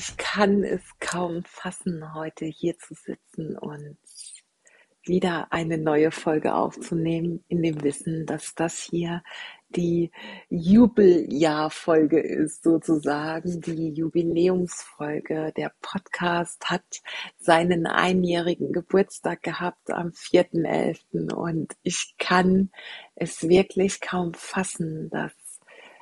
Ich kann es kaum fassen, heute hier zu sitzen und wieder eine neue Folge aufzunehmen, in dem Wissen, dass das hier die Jubeljahrfolge ist, sozusagen, die Jubiläumsfolge. Der Podcast hat seinen einjährigen Geburtstag gehabt am 4.11. und ich kann es wirklich kaum fassen, dass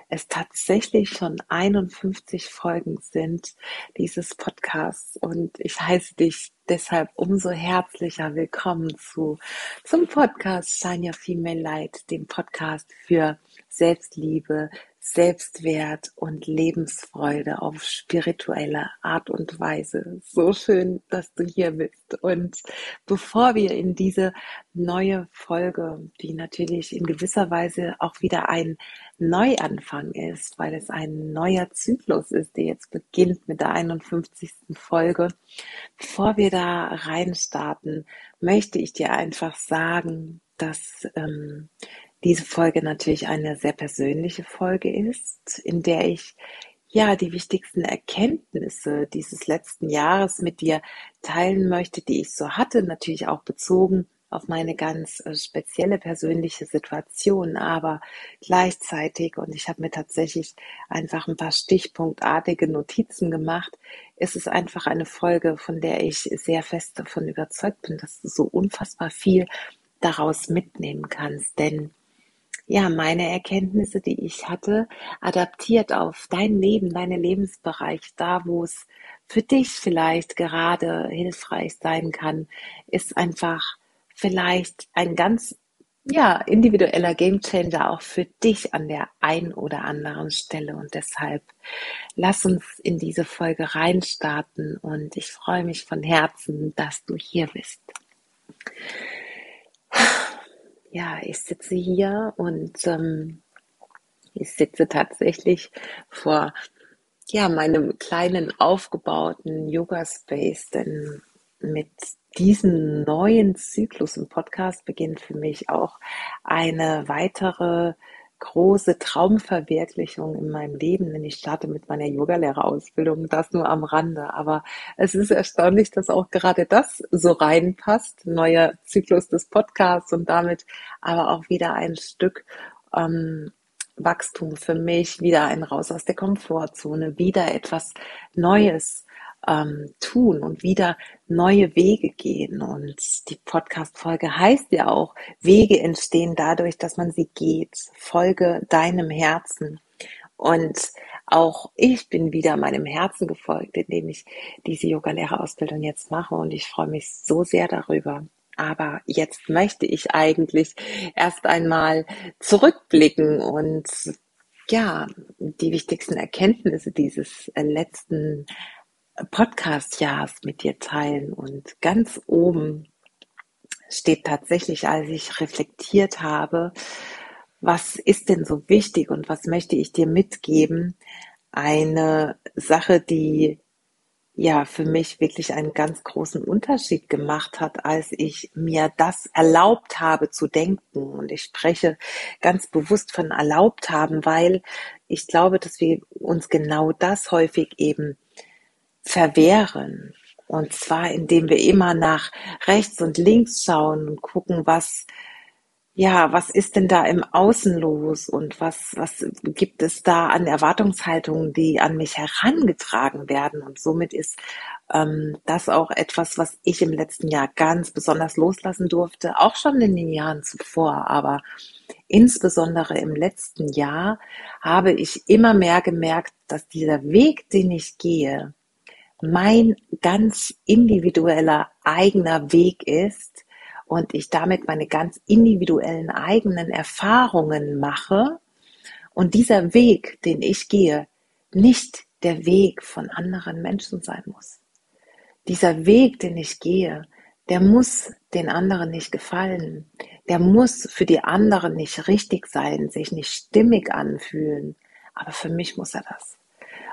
es tatsächlich schon 51 Folgen sind dieses Podcasts. Und ich heiße dich deshalb umso herzlicher willkommen zu zum Podcast Shine Your Female Light, dem Podcast für Selbstliebe, Selbstwert und Lebensfreude auf spirituelle Art und Weise. So schön, dass du hier bist. Und bevor wir in diese neue Folge, die natürlich in gewisser Weise auch wieder ein Neuanfang ist, weil es ein neuer Zyklus ist, der jetzt beginnt mit der 51. Folge, bevor wir da reinstarten, möchte ich dir einfach sagen, dass ähm, diese Folge natürlich eine sehr persönliche Folge ist, in der ich ja die wichtigsten Erkenntnisse dieses letzten Jahres mit dir teilen möchte, die ich so hatte, natürlich auch bezogen auf meine ganz äh, spezielle persönliche Situation, aber gleichzeitig, und ich habe mir tatsächlich einfach ein paar stichpunktartige Notizen gemacht, ist es einfach eine Folge, von der ich sehr fest davon überzeugt bin, dass du so unfassbar viel daraus mitnehmen kannst. Denn ja, meine Erkenntnisse, die ich hatte, adaptiert auf dein Leben, deine Lebensbereich, da wo es für dich vielleicht gerade hilfreich sein kann, ist einfach vielleicht ein ganz ja, individueller Gamechanger auch für dich an der einen oder anderen Stelle. Und deshalb lass uns in diese Folge reinstarten und ich freue mich von Herzen, dass du hier bist ja, ich sitze hier und ähm, ich sitze tatsächlich vor ja, meinem kleinen aufgebauten Yoga-Space, denn mit diesem neuen Zyklus im Podcast beginnt für mich auch eine weitere große Traumverwirklichung in meinem Leben, denn ich starte mit meiner Yogalehrerausbildung, das nur am Rande. Aber es ist erstaunlich, dass auch gerade das so reinpasst, neuer Zyklus des Podcasts und damit aber auch wieder ein Stück ähm, Wachstum für mich, wieder ein Raus aus der Komfortzone, wieder etwas Neues ähm, tun und wieder neue Wege gehen. Und die Podcast-Folge heißt ja auch, Wege entstehen dadurch, dass man sie geht. Folge deinem Herzen. Und auch ich bin wieder meinem Herzen gefolgt, indem ich diese Yoga-Lehrerausbildung jetzt mache. Und ich freue mich so sehr darüber. Aber jetzt möchte ich eigentlich erst einmal zurückblicken und ja, die wichtigsten Erkenntnisse dieses letzten Podcast-Jahres mit dir teilen. Und ganz oben steht tatsächlich, als ich reflektiert habe, was ist denn so wichtig und was möchte ich dir mitgeben, eine Sache, die ja für mich wirklich einen ganz großen Unterschied gemacht hat, als ich mir das erlaubt habe zu denken. Und ich spreche ganz bewusst von erlaubt haben, weil ich glaube, dass wir uns genau das häufig eben verwehren. Und zwar, indem wir immer nach rechts und links schauen und gucken, was, ja, was ist denn da im Außen los und was, was gibt es da an Erwartungshaltungen, die an mich herangetragen werden? Und somit ist ähm, das auch etwas, was ich im letzten Jahr ganz besonders loslassen durfte, auch schon in den Jahren zuvor, aber insbesondere im letzten Jahr habe ich immer mehr gemerkt, dass dieser Weg, den ich gehe, mein ganz individueller eigener Weg ist und ich damit meine ganz individuellen eigenen Erfahrungen mache und dieser Weg, den ich gehe, nicht der Weg von anderen Menschen sein muss. Dieser Weg, den ich gehe, der muss den anderen nicht gefallen. Der muss für die anderen nicht richtig sein, sich nicht stimmig anfühlen. Aber für mich muss er das.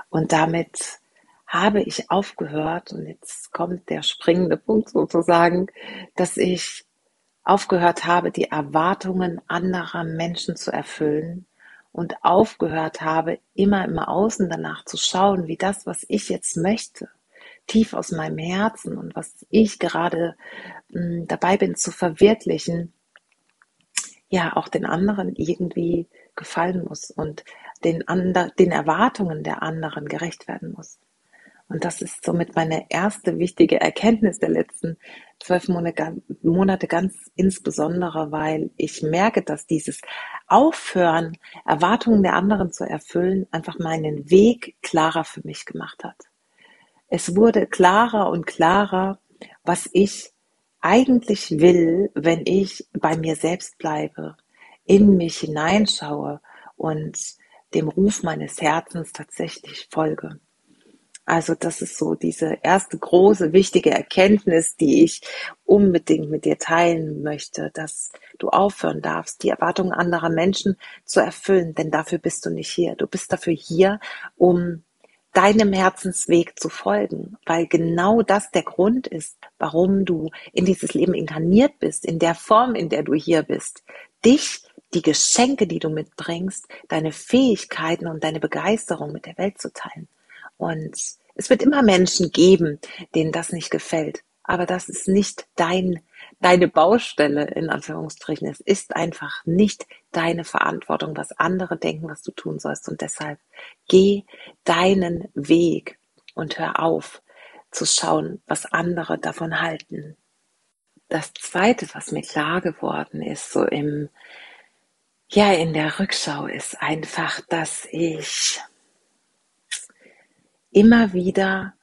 Und damit habe ich aufgehört, und jetzt kommt der springende Punkt sozusagen, dass ich aufgehört habe, die Erwartungen anderer Menschen zu erfüllen und aufgehört habe, immer im Außen danach zu schauen, wie das, was ich jetzt möchte, tief aus meinem Herzen und was ich gerade mh, hm, dabei bin zu verwirklichen, ja auch den anderen irgendwie gefallen muss und den, ander, den Erwartungen der anderen gerecht werden muss. Und das ist somit meine erste wichtige Erkenntnis der letzten zwölf Monate ganz insbesondere, weil ich merke, dass dieses Aufhören, Erwartungen der anderen zu erfüllen, einfach meinen Weg klarer für mich gemacht hat. Es wurde klarer und klarer, was ich eigentlich will, wenn ich bei mir selbst bleibe, in mich hineinschaue und dem Ruf meines Herzens tatsächlich folge. Also das ist so diese erste große, wichtige Erkenntnis, die ich unbedingt mit dir teilen möchte, dass du aufhören darfst, die Erwartungen anderer Menschen zu erfüllen, denn dafür bist du nicht hier. Du bist dafür hier, um deinem Herzensweg zu folgen, weil genau das der Grund ist, warum du in dieses Leben inkarniert bist, in der Form, in der du hier bist. Dich, die Geschenke, die du mitbringst, deine Fähigkeiten und deine Begeisterung mit der Welt zu teilen. Und es wird immer Menschen geben, denen das nicht gefällt. Aber das ist nicht dein, deine Baustelle, in Anführungsstrichen. Es ist einfach nicht deine Verantwortung, was andere denken, was du tun sollst. Und deshalb geh deinen Weg und hör auf zu schauen, was andere davon halten. Das zweite, was mir klar geworden ist, so im, ja, in der Rückschau ist einfach, dass ich immer wieder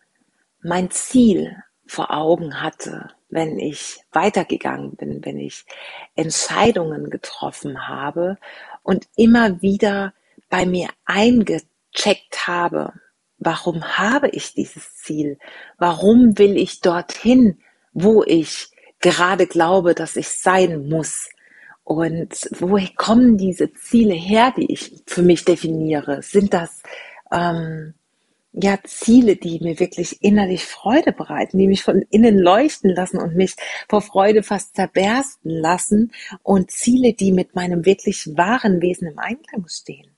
mein Ziel vor Augen hatte, wenn ich weitergegangen bin, wenn ich Entscheidungen getroffen habe und immer wieder bei mir eingecheckt habe, warum habe ich dieses Ziel? Warum will ich dorthin, wo ich gerade glaube, dass ich sein muss? Und woher kommen diese Ziele her, die ich für mich definiere? Sind das ähm, ja, Ziele, die mir wirklich innerlich Freude bereiten, die mich von innen leuchten lassen und mich vor Freude fast zerbersten lassen und Ziele, die mit meinem wirklich wahren Wesen im Einklang stehen.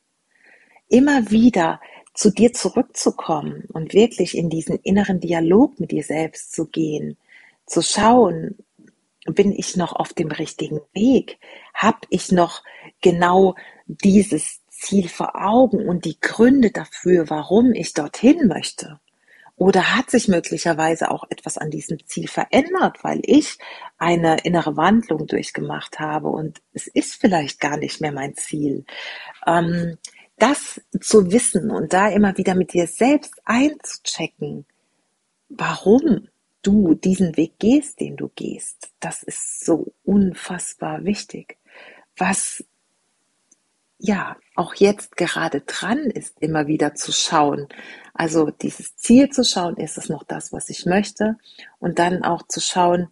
Immer wieder zu dir zurückzukommen und wirklich in diesen inneren Dialog mit dir selbst zu gehen, zu schauen, bin ich noch auf dem richtigen Weg? Hab ich noch genau dieses Ziel vor Augen und die Gründe dafür, warum ich dorthin möchte? Oder hat sich möglicherweise auch etwas an diesem Ziel verändert, weil ich eine innere Wandlung durchgemacht habe und es ist vielleicht gar nicht mehr mein Ziel? Ähm, das zu wissen und da immer wieder mit dir selbst einzuchecken, warum du diesen Weg gehst, den du gehst, das ist so unfassbar wichtig. Was ja auch jetzt gerade dran ist, immer wieder zu schauen. Also dieses Ziel zu schauen, ist es noch das, was ich möchte? Und dann auch zu schauen,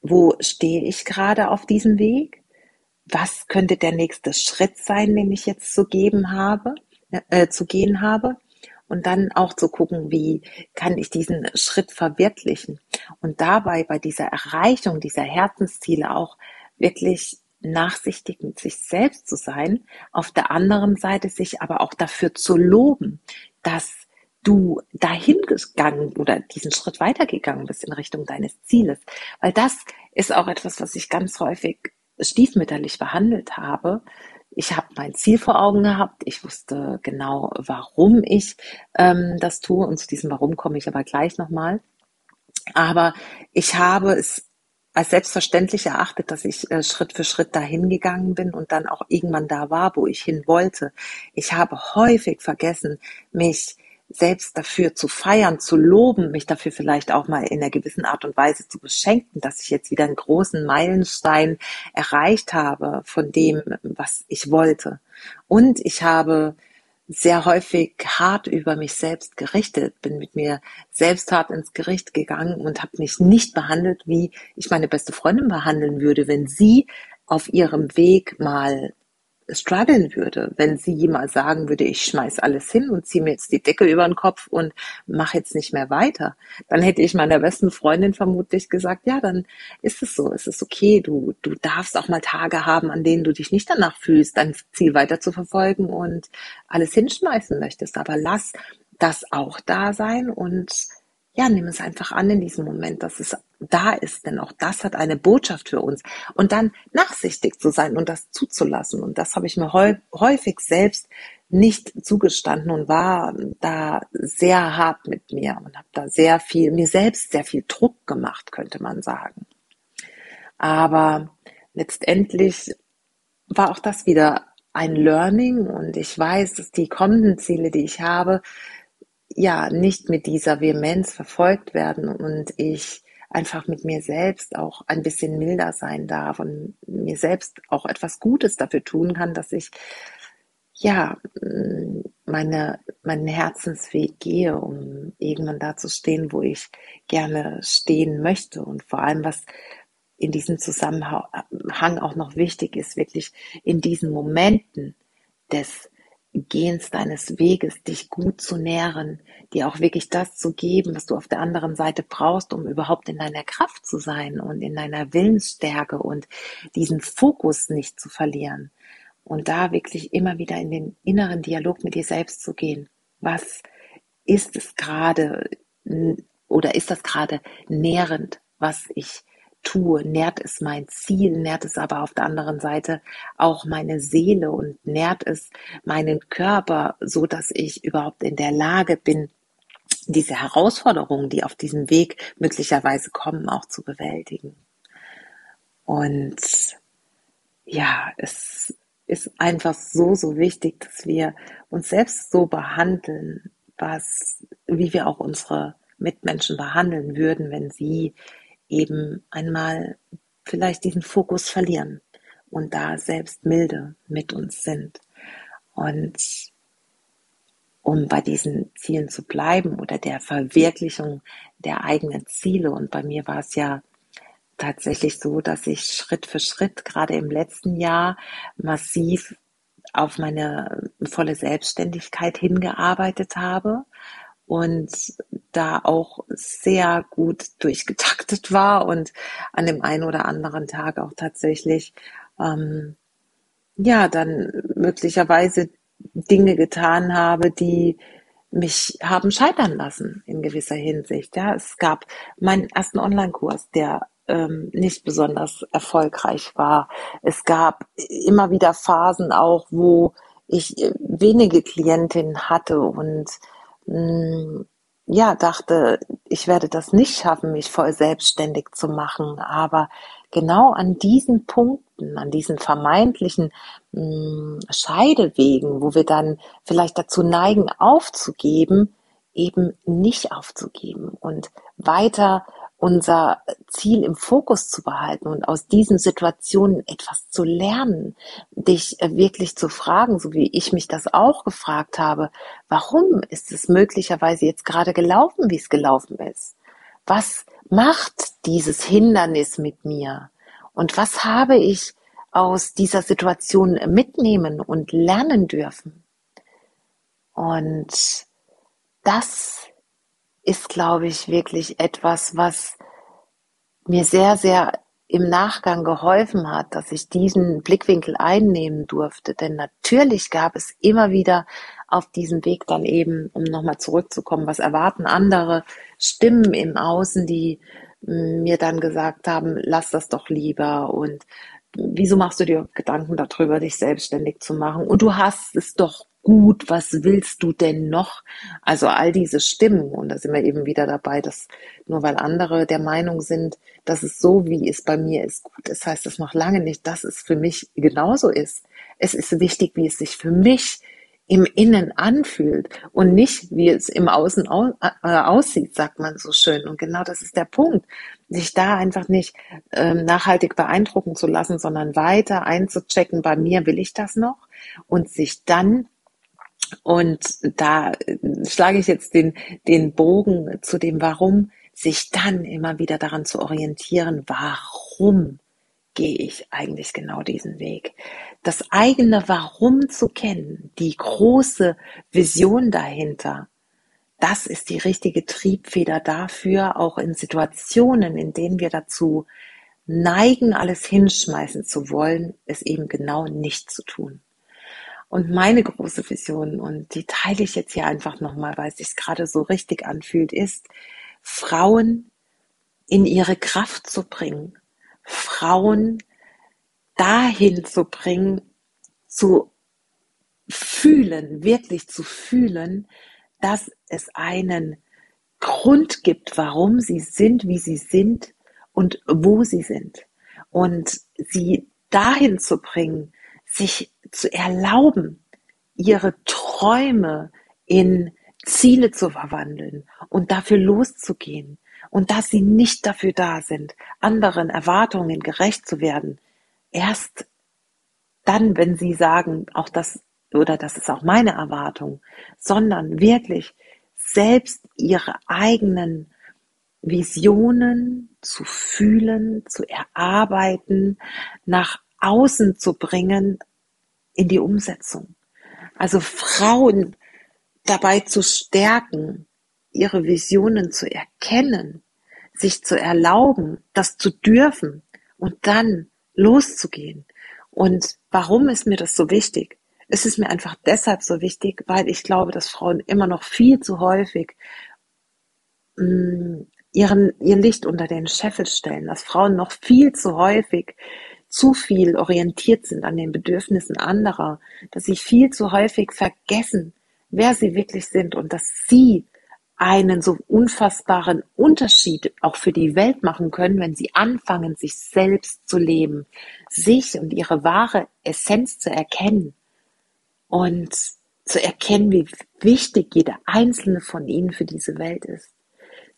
wo stehe ich gerade auf diesem Weg? Was könnte der nächste Schritt sein, den ich jetzt zu geben habe, äh, zu gehen habe? Und dann auch zu gucken, wie kann ich diesen Schritt verwirklichen? Und dabei bei dieser Erreichung dieser Herzensziele auch wirklich nachsichtig mit sich selbst zu sein, auf der anderen Seite sich aber auch dafür zu loben, dass du dahin gegangen oder diesen Schritt weitergegangen bist in Richtung deines Zieles. Weil das ist auch etwas, was ich ganz häufig stiefmütterlich behandelt habe. Ich habe mein Ziel vor Augen gehabt. Ich wusste genau, warum ich ähm, das tue. Und zu diesem Warum komme ich aber gleich nochmal. Aber ich habe es als selbstverständlich erachtet, dass ich äh, Schritt für Schritt dahin gegangen bin und dann auch irgendwann da war, wo ich hin wollte. Ich habe häufig vergessen, mich selbst dafür zu feiern, zu loben, mich dafür vielleicht auch mal in einer gewissen Art und Weise zu beschenken, dass ich jetzt wieder einen großen Meilenstein erreicht habe von dem, was ich wollte. Und ich habe sehr häufig hart über mich selbst gerichtet, bin mit mir selbst hart ins Gericht gegangen und habe mich nicht behandelt, wie ich meine beste Freundin behandeln würde, wenn sie auf ihrem Weg mal strugglen würde, wenn sie jemals sagen würde, ich schmeiß alles hin und ziehe mir jetzt die Decke über den Kopf und mache jetzt nicht mehr weiter. Dann hätte ich meiner besten Freundin vermutlich gesagt, ja, dann ist es so, es ist okay, du, du darfst auch mal Tage haben, an denen du dich nicht danach fühlst, dein Ziel weiter zu verfolgen und alles hinschmeißen möchtest. Aber lass das auch da sein und ja, nimm es einfach an in diesem Moment, dass es da ist, denn auch das hat eine Botschaft für uns. Und dann nachsichtig zu sein und das zuzulassen. Und das habe ich mir häufig selbst nicht zugestanden und war da sehr hart mit mir und habe da sehr viel, mir selbst sehr viel Druck gemacht, könnte man sagen. Aber letztendlich war auch das wieder ein Learning und ich weiß, dass die kommenden Ziele, die ich habe, ja nicht mit dieser Vehemenz verfolgt werden und ich einfach mit mir selbst auch ein bisschen milder sein darf und mir selbst auch etwas Gutes dafür tun kann, dass ich ja meine, meinen Herzensweg gehe, um irgendwann da zu stehen, wo ich gerne stehen möchte. Und vor allem was in diesem Zusammenhang auch noch wichtig ist, wirklich in diesen Momenten des Gehens deines Weges, dich gut zu nähren, dir auch wirklich das zu geben, was du auf der anderen Seite brauchst, um überhaupt in deiner Kraft zu sein und in deiner Willensstärke und diesen Fokus nicht zu verlieren. Und da wirklich immer wieder in den inneren Dialog mit dir selbst zu gehen. Was ist es gerade oder ist das gerade nährend, was ich tue, nährt es mein Ziel, nährt es aber auf der anderen Seite auch meine Seele und nährt es meinen Körper, so dass ich überhaupt in der Lage bin, diese Herausforderungen, die auf diesem Weg möglicherweise kommen, auch zu bewältigen. Und ja, es ist einfach so, so wichtig, dass wir uns selbst so behandeln, was, wie wir auch unsere Mitmenschen behandeln würden, wenn sie eben einmal vielleicht diesen Fokus verlieren und da selbst milde mit uns sind. Und um bei diesen Zielen zu bleiben oder der Verwirklichung der eigenen Ziele. Und bei mir war es ja tatsächlich so, dass ich Schritt für Schritt gerade im letzten Jahr massiv auf meine volle Selbstständigkeit hingearbeitet habe und da auch sehr gut durchgetaktet war und an dem einen oder anderen Tag auch tatsächlich ähm, ja dann möglicherweise Dinge getan habe, die mich haben scheitern lassen in gewisser Hinsicht. Ja, es gab meinen ersten Online-Kurs, der ähm, nicht besonders erfolgreich war. Es gab immer wieder Phasen auch, wo ich äh, wenige Klientinnen hatte und hm, ja, dachte, ich werde das nicht schaffen, mich voll selbstständig zu machen. Aber genau an diesen Punkten, an diesen vermeintlichen mh, hm, Scheidewegen, wo wir dann vielleicht dazu neigen, aufzugeben, eben nicht aufzugeben und weiter unser Ziel im Fokus zu behalten und aus diesen Situationen etwas zu lernen, dich äh, wirklich zu fragen, so wie ich mich das auch gefragt habe, warum ist es möglicherweise jetzt gerade gelaufen, wie es gelaufen ist? Was macht dieses Hindernis mit mir? Und was habe ich aus dieser Situation mitnehmen und lernen dürfen? Und das ist, glaube ich, wirklich etwas, was mir sehr, sehr im Nachgang geholfen hat, dass ich diesen Blickwinkel einnehmen durfte. Denn natürlich gab es immer wieder auf diesem Weg dann eben, um nochmal zurückzukommen, was erwarten andere Stimmen im Außen, die mm, mir dann gesagt haben, lass das doch lieber und wieso machst du dir Gedanken darüber, dich selbstständig zu machen? Und du hast es doch gut, was willst du denn noch? Also all diese Stimmen, und da sind wir eben wieder dabei, dass nur weil andere der Meinung sind, dass es so, wie es bei mir ist, gut ist, heißt das noch lange nicht, dass es für mich genauso ist. Es ist wichtig, wie es sich für mich im Innen anfühlt und nicht, wie es im Außen äh, aussieht, sagt man so schön. Und genau das ist der Punkt, sich da einfach nicht ähm, nachhaltig beeindrucken zu lassen, sondern weiter einzuchecken, bei mir will ich das noch und sich dann und da äh, schlage ich jetzt den, den Bogen zu dem Warum, sich dann immer wieder daran zu orientieren, warum gehe ich eigentlich genau diesen Weg. Das eigene Warum zu kennen, die große Vision dahinter, das ist die richtige Triebfeder dafür, auch in Situationen, in denen wir dazu neigen, alles hinschmeißen zu wollen, es eben genau nicht zu tun. Und meine große Vision, und die teile ich jetzt hier einfach nochmal, weil es sich gerade so richtig anfühlt, ist, Frauen in ihre Kraft zu bringen, Frauen dahin zu bringen, zu fühlen, wirklich zu fühlen, dass es einen Grund gibt, warum sie sind, wie sie sind und wo sie sind. Und sie dahin zu bringen, sich zu erlauben, ihre Träume in Ziele zu verwandeln und dafür loszugehen und dass sie nicht dafür da sind, anderen Erwartungen gerecht zu werden. Erst dann, wenn sie sagen, auch das oder das ist auch meine Erwartung, sondern wirklich selbst ihre eigenen Visionen zu fühlen, zu erarbeiten, nach außen zu bringen in die Umsetzung. Also Frauen dabei zu stärken, ihre Visionen zu erkennen, sich zu erlauben, das zu dürfen und dann loszugehen. Und warum ist mir das so wichtig? Es ist mir einfach deshalb so wichtig, weil ich glaube, dass Frauen immer noch viel zu häufig mh, mm, ihren, ihr Licht unter den Scheffel stellen, dass Frauen noch viel zu häufig zu viel orientiert sind an den Bedürfnissen anderer, dass sie viel zu häufig vergessen, wer sie wirklich sind und dass sie einen so unfassbaren Unterschied auch für die Welt machen können, wenn sie anfangen, sich selbst zu leben, sich und ihre wahre Essenz zu erkennen und zu erkennen, wie wichtig jede einzelne von ihnen für diese Welt ist.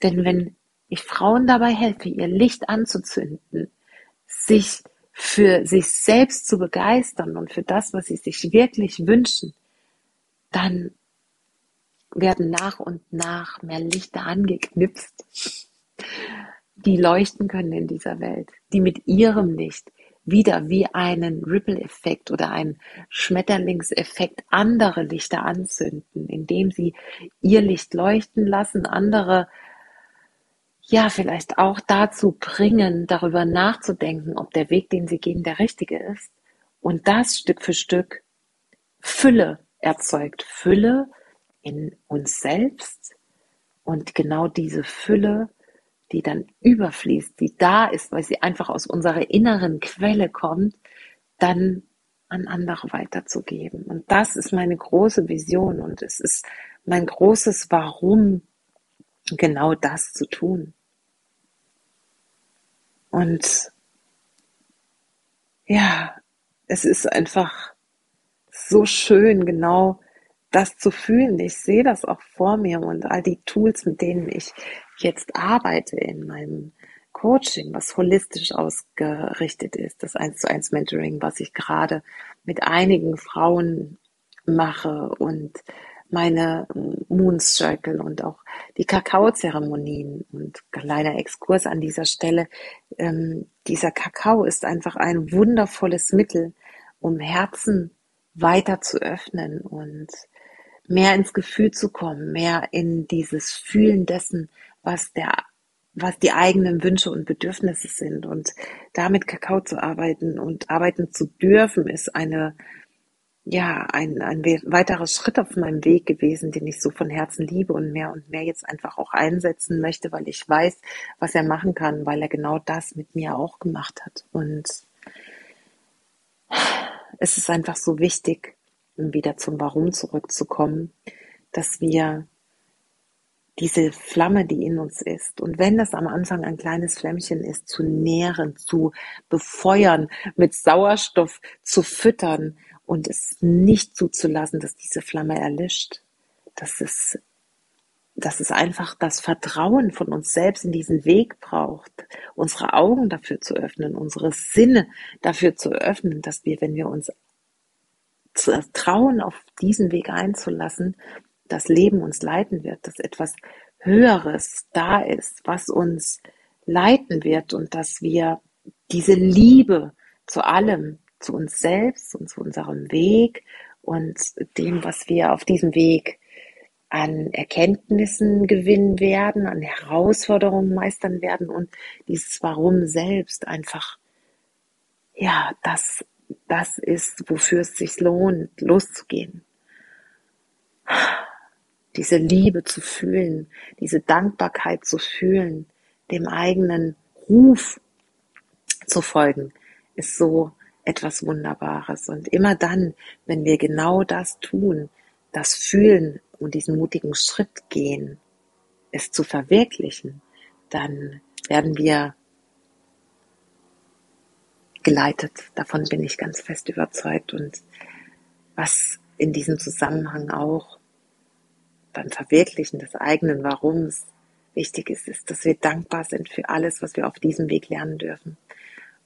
Denn wenn ich Frauen dabei helfe, ihr Licht anzuzünden, sich für sich selbst zu begeistern und für das, was sie sich wirklich wünschen, dann werden nach und nach mehr Lichter angeknipst, die leuchten können in dieser Welt, die mit ihrem Licht wieder wie einen Ripple-Effekt oder einen Schmetterlingseffekt andere Lichter anzünden, indem sie ihr Licht leuchten lassen, andere ja vielleicht auch dazu bringen, darüber nachzudenken, ob der Weg, den sie gehen, der richtige ist. Und das Stück für Stück Fülle erzeugt. Fülle in uns selbst und genau diese Fülle, die dann überfließt, die da ist, weil sie einfach aus unserer inneren Quelle kommt, dann an andere weiterzugeben. Und das ist meine große Vision und es ist mein großes Warum, genau das zu tun. Und ja, es ist einfach so schön, genau das zu fühlen. Ich sehe das auch vor mir und all die Tools, mit denen ich jetzt arbeite in meinem Coaching, was holistisch ausgerichtet ist, das 1 zu 1 Mentoring, was ich gerade mit einigen Frauen mache und meine Moon Circle und auch die Kakaozeremonien und kleiner Exkurs an dieser Stelle. Ähm, dieser Kakao ist einfach ein wundervolles Mittel, um Herzen weiter zu öffnen und mehr ins Gefühl zu kommen, mehr in dieses Fühlen dessen, was der was die eigenen Wünsche und Bedürfnisse sind und damit Kakao zu arbeiten und arbeiten zu dürfen, ist eine ja, ein, ein weiterer Schritt auf meinem Weg gewesen, den ich so von Herzen liebe und mehr und mehr jetzt einfach auch einsetzen möchte, weil ich weiß, was er machen kann, weil er genau das mit mir auch gemacht hat. Und es ist einfach so wichtig, um wieder zum Warum zurückzukommen, dass wir diese Flamme, die in uns ist, und wenn das am Anfang ein kleines Flämmchen ist, zu nähren, zu befeuern, mit Sauerstoff zu füttern und es nicht zuzulassen, dass diese Flamme erlischt. Das ist, dass es einfach das Vertrauen von uns selbst in diesen Weg braucht, unsere Augen dafür zu öffnen, unsere Sinne dafür zu öffnen, dass wir, wenn wir uns trauen, auf diesen Weg einzulassen, das Leben uns leiten wird, dass etwas Höheres da ist, was uns leiten wird und dass wir diese Liebe zu allem, zu uns selbst und zu unserem Weg und dem, was wir auf diesem Weg an Erkenntnissen gewinnen werden, an Herausforderungen meistern werden und dieses Warum selbst einfach, ja, das, das ist, wofür es sich lohnt, loszugehen. Diese Liebe zu fühlen, diese Dankbarkeit zu fühlen, dem eigenen Ruf zu folgen, ist so etwas Wunderbares. Und immer dann, wenn wir genau das tun, das fühlen und diesen mutigen Schritt gehen, es zu verwirklichen, dann werden wir geleitet. Davon bin ich ganz fest überzeugt. Und was in diesem Zusammenhang auch beim Verwirklichen des eigenen Warums wichtig ist, ist, dass wir dankbar sind für alles, was wir auf diesem Weg lernen dürfen.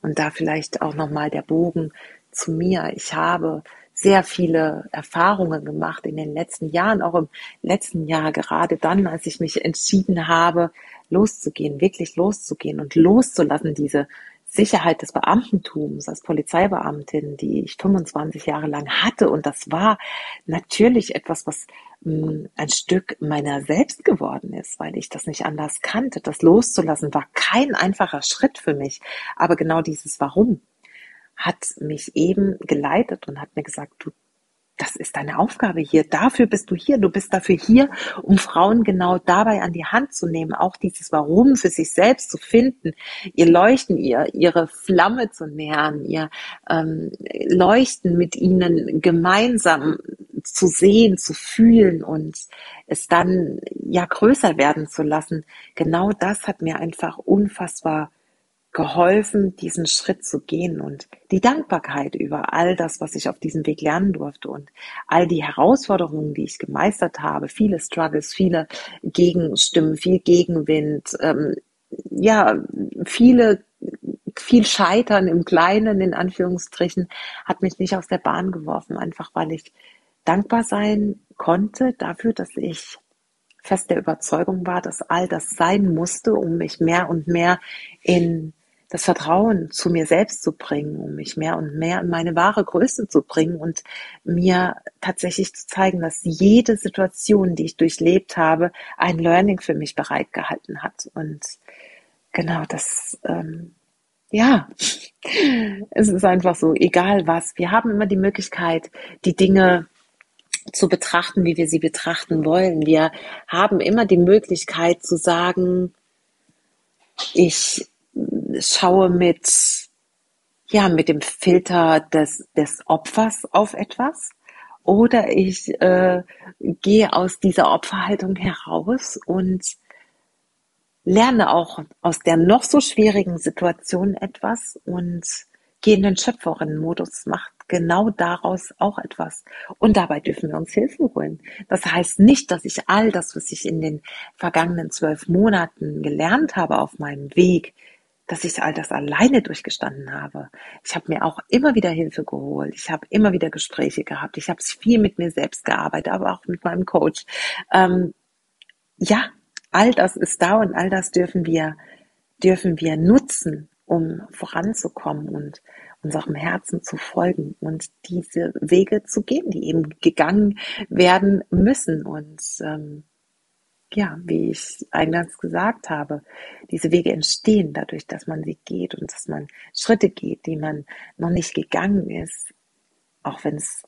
Und da vielleicht auch nochmal der Bogen zu mir. Ich habe sehr viele Erfahrungen gemacht in den letzten Jahren, auch im letzten Jahr, gerade dann, als ich mich entschieden habe, loszugehen, wirklich loszugehen und loszulassen, diese Sicherheit des Beamtentums als Polizeibeamtin, die ich 25 Jahre lang hatte. Und das war natürlich etwas, was hm, ein Stück meiner selbst geworden ist, weil ich das nicht anders kannte. Das loszulassen war kein einfacher Schritt für mich. Aber genau dieses Warum hat mich eben geleitet und hat mir gesagt, du das ist deine Aufgabe hier. Dafür bist du hier. Du bist dafür hier, um Frauen genau dabei an die Hand zu nehmen, auch dieses Warum für sich selbst zu finden, ihr Leuchten, ihr, ihre Flamme zu nähern, ihr ähm, Leuchten mit ihnen gemeinsam zu sehen, zu fühlen und es dann ja größer werden zu lassen. Genau das hat mir einfach unfassbar geholfen, diesen Schritt zu gehen und die Dankbarkeit über all das, was ich auf diesem Weg lernen durfte und all die Herausforderungen, die ich gemeistert habe, viele Struggles, viele Gegenstimmen, viel Gegenwind, ähm, ja, viele, viel Scheitern im Kleinen, in Anführungsstrichen, hat mich nicht aus der Bahn geworfen, einfach weil ich dankbar sein konnte dafür, dass ich fest der Überzeugung war, dass all das sein musste, um mich mehr und mehr in das Vertrauen zu mir selbst zu bringen, um mich mehr und mehr in meine wahre Größe zu bringen und mir tatsächlich zu zeigen, dass jede Situation, die ich durchlebt habe, ein Learning für mich bereitgehalten hat. Und genau das, ähm, ja, es ist einfach so, egal was. Wir haben immer die Möglichkeit, die Dinge zu betrachten, wie wir sie betrachten wollen. Wir haben immer die Möglichkeit zu sagen, ich schaue mit, ja, mit dem Filter des, des Opfers auf etwas oder ich äh, gehe aus dieser Opferhaltung heraus und lerne auch aus der noch so schwierigen Situation etwas und gehe in den Schöpferinnenmodus, macht genau daraus auch etwas. Und dabei dürfen wir uns Hilfe holen. Das heißt nicht, dass ich all das, was ich in den vergangenen zwölf Monaten gelernt habe auf meinem Weg, dass ich all das alleine durchgestanden habe. Ich habe mir auch immer wieder Hilfe geholt. Ich habe immer wieder Gespräche gehabt. Ich habe viel mit mir selbst gearbeitet, aber auch mit meinem Coach. Ähm, ja, all das ist da und all das dürfen wir, dürfen wir nutzen, um voranzukommen und unserem Herzen zu folgen und diese Wege zu gehen, die eben gegangen werden müssen. Und ähm, ja, wie ich eingangs gesagt habe, diese Wege entstehen dadurch, dass man sie geht und dass man Schritte geht, die man noch nicht gegangen ist, auch wenn es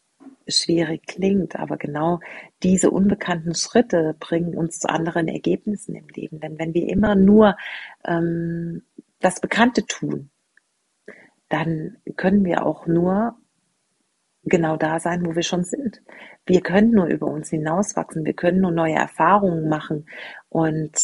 schwierig klingt, aber genau diese unbekannten Schritte bringen uns zu anderen Ergebnissen im Leben. Denn wenn wir immer nur ähm, das Bekannte tun, dann können wir auch nur genau da sein, wo wir schon sind. Wir können nur über uns hinauswachsen, wir können nur neue Erfahrungen machen und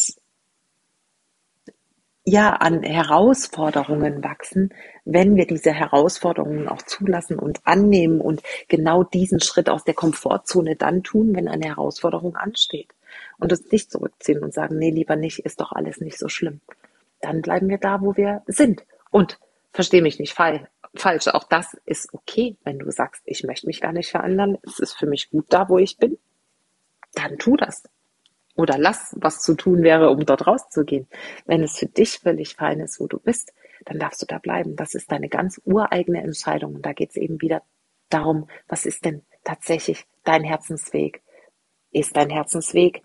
ja, an Herausforderungen wachsen, wenn wir diese Herausforderungen auch zulassen und annehmen und genau diesen Schritt aus der Komfortzone dann tun, wenn eine Herausforderung ansteht. Und uns nicht zurückziehen und sagen, nee, lieber nicht, ist doch alles nicht so schlimm. Dann bleiben wir da, wo wir sind. Und verstehe mich nicht falsch falsch. Auch das ist okay, wenn du sagst, ich möchte mich gar nicht verändern. Es ist für mich gut da, wo ich bin. Dann tu das. Oder lass, was zu tun wäre, um dort rauszugehen. Wenn es für dich völlig fein ist, wo du bist, dann darfst du da bleiben. Das ist deine ganz ureigene Entscheidung. Und da geht es eben wieder darum, was ist denn tatsächlich dein Herzensweg? Ist dein Herzensweg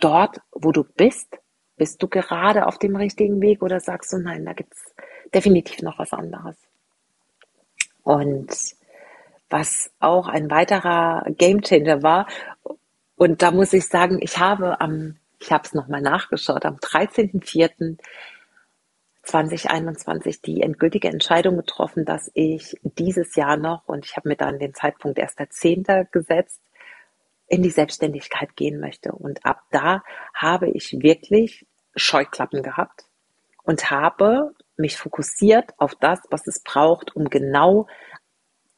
dort, wo du bist? Bist du gerade auf dem richtigen Weg oder sagst du, nein, da gibt es definitiv noch was anderes? Und was auch ein weiterer Gamechanger war, und da muss ich sagen, ich habe am, ich habe es nochmal nachgeschaut, am 13.04.2021 die endgültige Entscheidung getroffen, dass ich dieses Jahr noch, und ich habe mir dann den Zeitpunkt erst der Zehnte gesetzt, in die Selbstständigkeit gehen möchte. Und ab da habe ich wirklich Scheuklappen gehabt und habe mich fokussiert auf das, was es braucht, um genau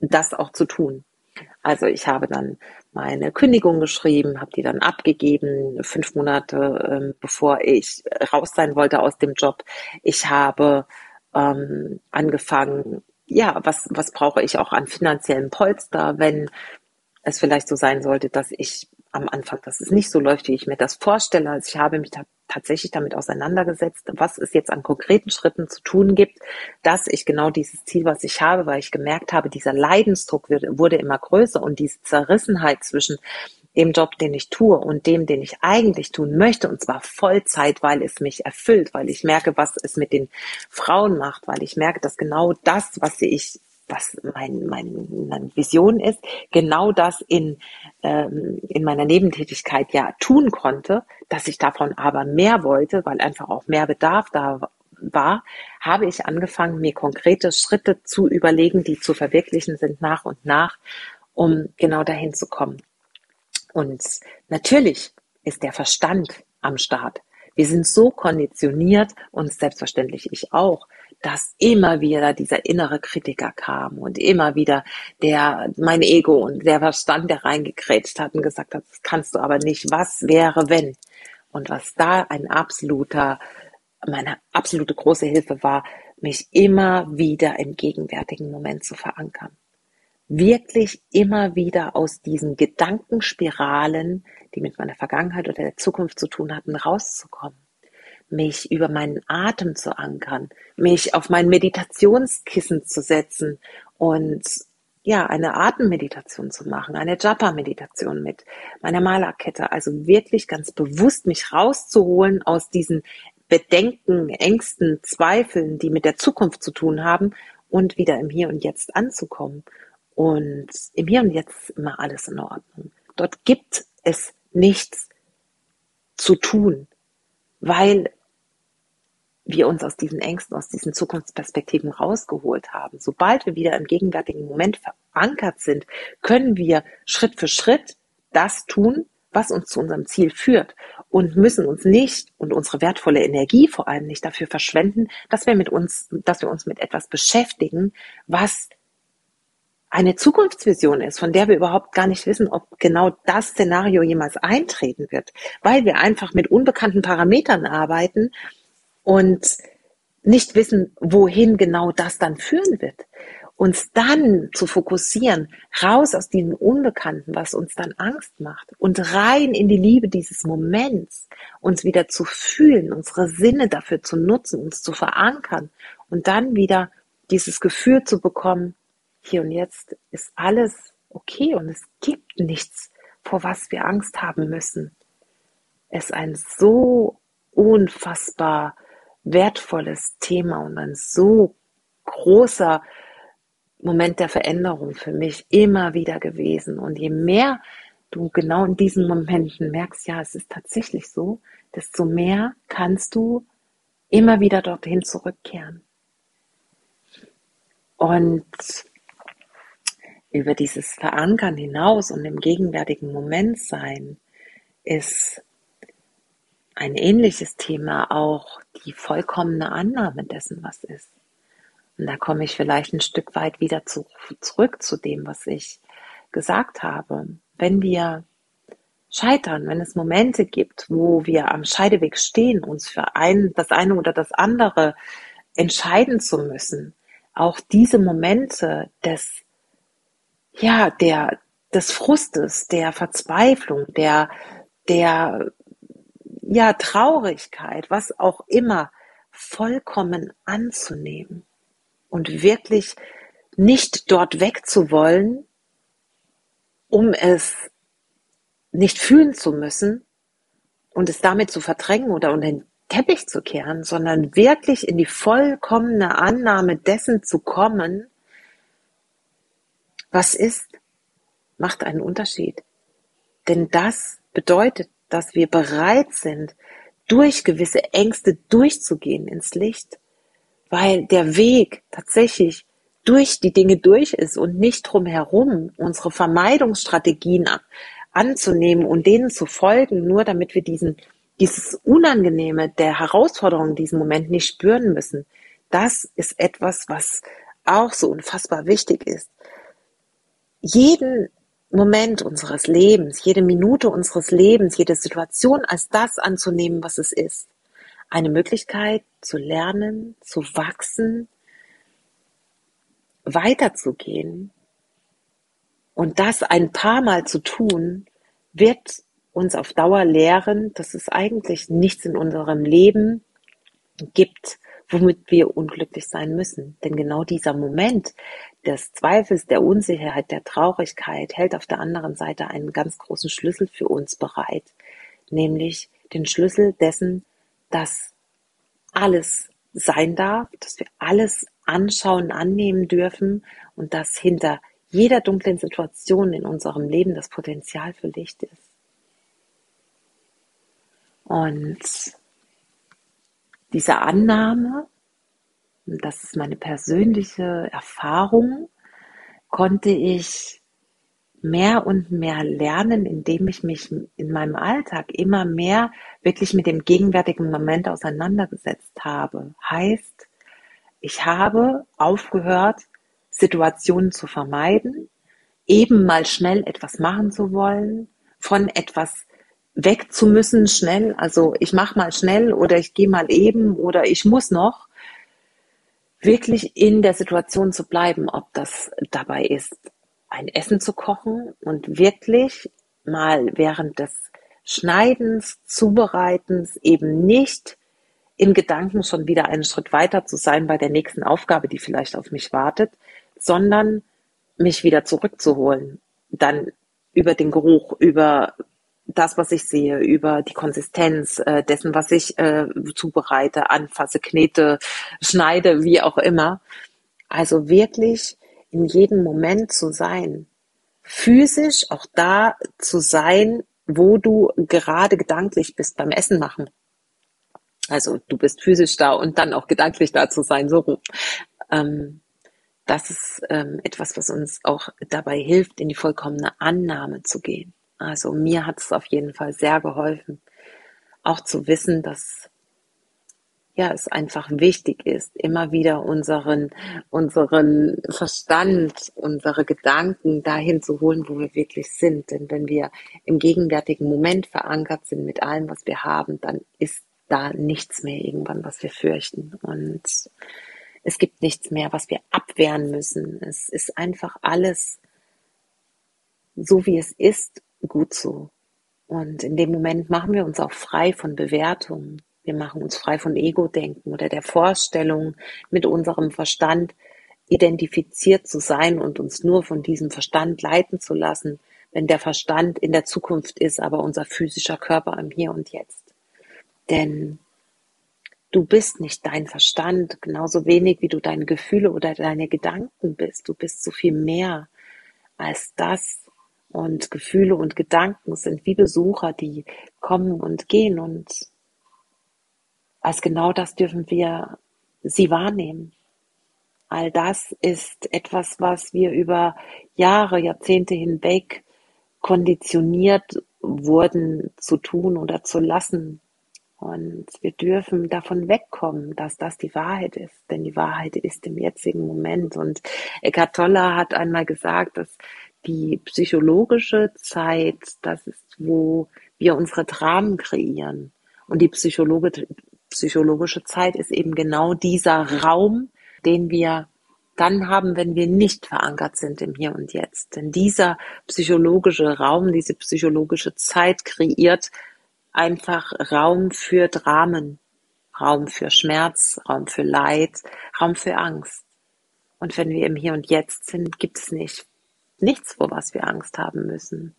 das auch zu tun. Also ich habe dann meine Kündigung geschrieben, habe die dann abgegeben, fünf Monate ähm, bevor ich raus sein wollte aus dem Job. Ich habe ähm, angefangen, ja, was, was brauche ich auch an finanziellen Polster, wenn es vielleicht so sein sollte, dass ich am Anfang, dass es nicht so läuft, wie ich mir das vorstelle. Also ich habe mich da tatsächlich damit auseinandergesetzt, was es jetzt an konkreten Schritten zu tun gibt, dass ich genau dieses Ziel, was ich habe, weil ich gemerkt habe, dieser Leidensdruck wurde immer größer und diese Zerrissenheit zwischen dem Job, den ich tue und dem, den ich eigentlich tun möchte, und zwar Vollzeit, weil es mich erfüllt, weil ich merke, was es mit den Frauen macht, weil ich merke, dass genau das, was ich was mein, mein, meine Vision ist, genau das in, ähm, in meiner Nebentätigkeit ja tun konnte, dass ich davon aber mehr wollte, weil einfach auch mehr Bedarf da war, habe ich angefangen, mir konkrete Schritte zu überlegen, die zu verwirklichen sind nach und nach, um genau dahin zu kommen. Und natürlich ist der Verstand am Start. Wir sind so konditioniert und selbstverständlich ich auch, dass immer wieder dieser innere Kritiker kam und immer wieder der, mein Ego und der Verstand, der reingekrätscht hat und gesagt hat, das kannst du aber nicht, was wäre wenn? Und was da ein absoluter, meine absolute große Hilfe war, mich immer wieder im gegenwärtigen Moment zu verankern. Wirklich immer wieder aus diesen Gedankenspiralen, die mit meiner Vergangenheit oder der Zukunft zu tun hatten, rauszukommen mich über meinen Atem zu ankern, mich auf mein Meditationskissen zu setzen und ja, eine Atemmeditation zu machen, eine Japa-Meditation mit meiner Malerkette. Also wirklich ganz bewusst mich rauszuholen aus diesen Bedenken, Ängsten, Zweifeln, die mit der Zukunft zu tun haben und wieder im Hier und Jetzt anzukommen. Und im Hier und Jetzt ist immer alles in Ordnung. Dort gibt es nichts zu tun, weil wir uns aus diesen Ängsten, aus diesen Zukunftsperspektiven rausgeholt haben. Sobald wir wieder im gegenwärtigen Moment verankert sind, können wir Schritt für Schritt das tun, was uns zu unserem Ziel führt und müssen uns nicht und unsere wertvolle Energie vor allem nicht dafür verschwenden, dass wir mit uns, dass wir uns mit etwas beschäftigen, was eine Zukunftsvision ist, von der wir überhaupt gar nicht wissen, ob genau das Szenario jemals eintreten wird, weil wir einfach mit unbekannten Parametern arbeiten und nicht wissen, wohin genau das dann führen wird. Uns dann zu fokussieren, raus aus diesem Unbekannten, was uns dann Angst macht und rein in die Liebe dieses Moments, uns wieder zu fühlen, unsere Sinne dafür zu nutzen, uns zu verankern und dann wieder dieses Gefühl zu bekommen, hier und jetzt ist alles okay und es gibt nichts, vor was wir Angst haben müssen. Es ist ein so unfassbar wertvolles Thema und ein so großer Moment der Veränderung für mich immer wieder gewesen. Und je mehr du genau in diesen Momenten merkst, ja, es ist tatsächlich so, desto mehr kannst du immer wieder dorthin zurückkehren. Und über dieses Verankern hinaus und im gegenwärtigen Moment sein ist ein ähnliches Thema auch die vollkommene Annahme dessen, was ist. Und da komme ich vielleicht ein Stück weit wieder zu, zurück zu dem, was ich gesagt habe. Wenn wir scheitern, wenn es Momente gibt, wo wir am Scheideweg stehen, uns für ein, das eine oder das andere entscheiden zu müssen, auch diese Momente des, ja, der, des Frustes, der Verzweiflung, der, der ja, Traurigkeit, was auch immer, vollkommen anzunehmen und wirklich nicht dort wegzuwollen, um es nicht fühlen zu müssen und es damit zu verdrängen oder unter den Teppich zu kehren, sondern wirklich in die vollkommene Annahme dessen zu kommen, was ist, macht einen Unterschied. Denn das bedeutet, dass wir bereit sind, durch gewisse Ängste durchzugehen ins Licht, weil der Weg tatsächlich durch die Dinge durch ist und nicht drumherum unsere Vermeidungsstrategien anzunehmen und denen zu folgen, nur damit wir diesen, dieses Unangenehme der Herausforderung in diesem Moment nicht spüren müssen. Das ist etwas, was auch so unfassbar wichtig ist. Jeden Moment unseres Lebens, jede Minute unseres Lebens, jede Situation als das anzunehmen, was es ist. Eine Möglichkeit zu lernen, zu wachsen, weiterzugehen. Und das ein paar Mal zu tun, wird uns auf Dauer lehren, dass es eigentlich nichts in unserem Leben gibt, womit wir unglücklich sein müssen. Denn genau dieser Moment des Zweifels, der Unsicherheit, der Traurigkeit hält auf der anderen Seite einen ganz großen Schlüssel für uns bereit, nämlich den Schlüssel dessen, dass alles sein darf, dass wir alles anschauen, annehmen dürfen und dass hinter jeder dunklen Situation in unserem Leben das Potenzial für Licht ist. Und diese Annahme, das ist meine persönliche Erfahrung, konnte ich mehr und mehr lernen, indem ich mich in meinem Alltag immer mehr wirklich mit dem gegenwärtigen Moment auseinandergesetzt habe. Heißt, ich habe aufgehört, Situationen zu vermeiden, eben mal schnell etwas machen zu wollen, von etwas weg zu müssen, schnell, also ich mache mal schnell oder ich gehe mal eben oder ich muss noch, wirklich in der Situation zu bleiben, ob das dabei ist, ein Essen zu kochen und wirklich mal während des Schneidens, Zubereitens eben nicht in Gedanken schon wieder einen Schritt weiter zu sein bei der nächsten Aufgabe, die vielleicht auf mich wartet, sondern mich wieder zurückzuholen. Dann über den Geruch, über das, was ich sehe, über die Konsistenz äh, dessen, was ich äh, zubereite, anfasse, knete, schneide, wie auch immer. Also wirklich in jedem Moment zu sein. Physisch auch da zu sein, wo du gerade gedanklich bist beim Essen machen. Also du bist physisch da und dann auch gedanklich da zu sein, so Ähm, das ist ähm, etwas, was uns auch dabei hilft, in die vollkommene Annahme zu gehen. Also mir hat es auf jeden Fall sehr geholfen, auch zu wissen, dass ja, es einfach wichtig ist, immer wieder unseren, unseren Verstand, unsere Gedanken dahin zu holen, wo wir wirklich sind. Denn wenn wir im gegenwärtigen Moment verankert sind mit allem, was wir haben, dann ist da nichts mehr irgendwann, was wir fürchten. Und es gibt nichts mehr, was wir abwehren müssen. Es ist einfach alles so, wie es ist gut so. Und in dem Moment machen wir uns auch frei von Bewertungen. Wir machen uns frei von Ego-Denken oder der Vorstellung, mit unserem Verstand identifiziert zu sein und uns nur von diesem Verstand leiten zu lassen, wenn der Verstand in der Zukunft ist, aber unser physischer Körper im Hier und Jetzt. Denn du bist nicht dein Verstand, genauso wenig wie du deine Gefühle oder deine Gedanken bist. Du bist so viel mehr als das, und Gefühle und Gedanken sind wie Besucher, die kommen und gehen. Und als genau das dürfen wir sie wahrnehmen. All das ist etwas, was wir über Jahre, Jahrzehnte hinweg konditioniert wurden zu tun oder zu lassen. Und wir dürfen davon wegkommen, dass das die Wahrheit ist. Denn die Wahrheit ist im jetzigen Moment. Und Eckhart Tolle hat einmal gesagt, dass die psychologische Zeit, das ist, wo wir unsere Dramen kreieren. Und die Psychologe, psychologische Zeit ist eben genau dieser Raum, den wir dann haben, wenn wir nicht verankert sind im Hier und Jetzt. Denn dieser psychologische Raum, diese psychologische Zeit kreiert einfach Raum für Dramen, Raum für Schmerz, Raum für Leid, Raum für Angst. Und wenn wir im Hier und Jetzt sind, gibt es nicht nichts, vor was wir Angst haben müssen.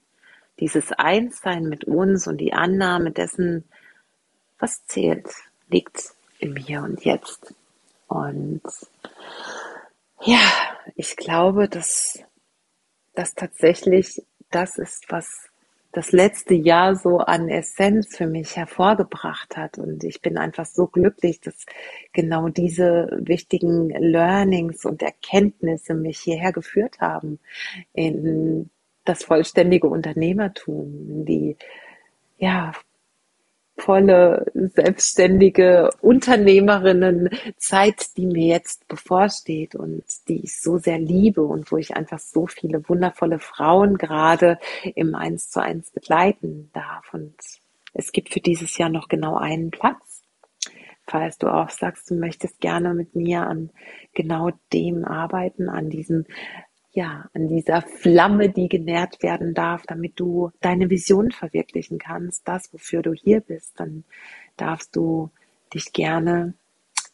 Dieses Einssein mit uns und die Annahme dessen, was zählt, liegt im Hier und Jetzt. Und ja, ich glaube, dass das tatsächlich das ist, was das letzte Jahr so an Essenz für mich hervorgebracht hat. Und ich bin einfach so glücklich, dass genau diese wichtigen Learnings und Erkenntnisse mich hierher geführt haben in das vollständige Unternehmertum, in die ja, volle, selbstständige Unternehmerinnenzeit, die mir jetzt bevorsteht und die ich so sehr liebe und wo ich einfach so viele wundervolle Frauen gerade im Eins zu eins begleiten darf. Und es gibt für dieses Jahr noch genau einen Platz. Falls du auch sagst, du möchtest gerne mit mir an genau dem arbeiten, an diesem ja, an dieser Flamme, die genährt werden darf, damit du deine Vision verwirklichen kannst, das, wofür du hier bist, dann darfst du dich gerne,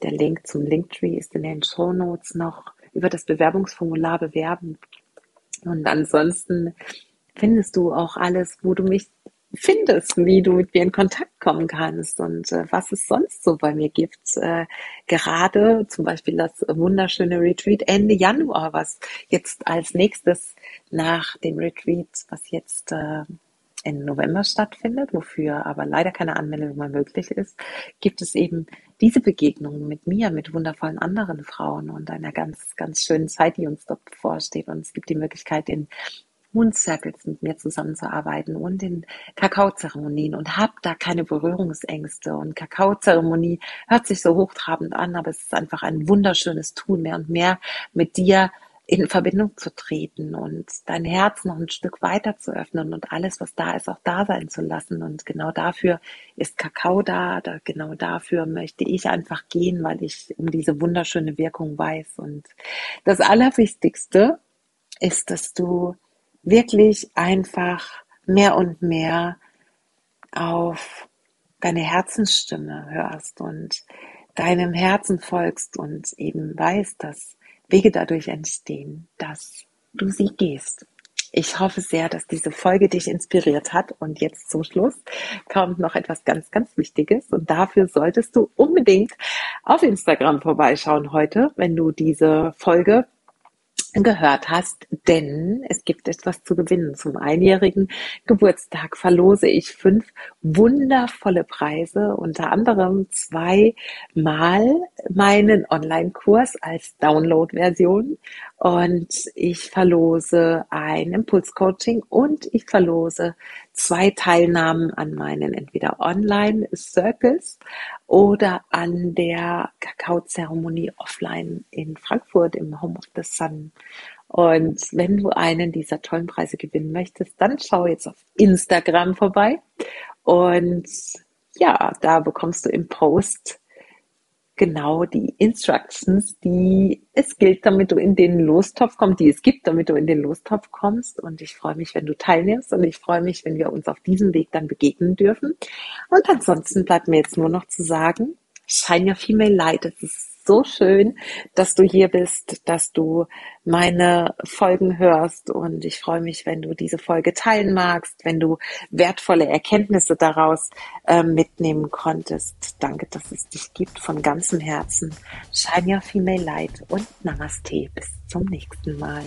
der Link zum Linktree ist in den Show Notes noch, über das Bewerbungsformular bewerben. Und ansonsten findest du auch alles, wo du mich findest, wie du mit mir in Kontakt kommen kannst und äh, was es sonst so bei mir gibt. Äh, gerade zum Beispiel das wunderschöne Retreat Ende Januar, was jetzt als nächstes nach dem Retreat, was jetzt äh, Ende November stattfindet, wofür aber leider keine Anmeldung mehr möglich ist, gibt es eben diese Begegnungen mit mir, mit wundervollen anderen Frauen und einer ganz, ganz schönen Zeit, die uns dort bevorsteht. Und es gibt die Möglichkeit, in Moon Circles mit mir zusammenzuarbeiten und in Kakaozeremonien und habe da keine Berührungsängste. Und Kakaozeremonie hört sich so hochtrabend an, aber es ist einfach ein wunderschönes Tun, mehr und mehr mit dir in Verbindung zu treten und dein Herz noch ein Stück weiter zu öffnen und alles, was da ist, auch da sein zu lassen. Und genau dafür ist Kakao da, da genau dafür möchte ich einfach gehen, weil ich um diese wunderschöne Wirkung weiß. Und das Allerwichtigste ist, dass du wirklich einfach mehr und mehr auf deine Herzensstimme hörst und deinem Herzen folgst und eben weißt, dass Wege dadurch entstehen, dass du sie gehst. Ich hoffe sehr, dass diese Folge dich inspiriert hat. Und jetzt zum Schluss kommt noch etwas ganz, ganz Wichtiges. Und dafür solltest du unbedingt auf Instagram vorbeischauen heute, wenn du diese Folge gehört hast, denn es gibt etwas zu gewinnen. Zum einjährigen Geburtstag verlose ich fünf wundervolle Preise, unter anderem zweimal meinen Online-Kurs als Download-Version und ich verlose ein Impulscoaching und ich verlose zwei Teilnahmen an meinen entweder Online-Circles oder an der Kakaozeremonie offline in Frankfurt im Home of the Sun. Und wenn du einen dieser tollen Preise gewinnen möchtest, dann schau jetzt auf Instagram vorbei. Und ja, da bekommst du im Post genau die Instructions, die es gilt, damit du in den Lostopf kommst, die es gibt, damit du in den Lostopf kommst. Und ich freue mich, wenn du teilnimmst und ich freue mich, wenn wir uns auf diesem Weg dann begegnen dürfen. Und ansonsten bleibt mir jetzt nur noch zu sagen, shine your female light. Es ist so schön, dass du hier bist, dass du meine Folgen hörst und ich freue mich, wenn du diese Folge teilen magst, wenn du wertvolle Erkenntnisse daraus äh, mitnehmen konntest. Danke, dass es dich gibt von ganzem Herzen. Shine your female light und Namaste. Bis zum nächsten Mal.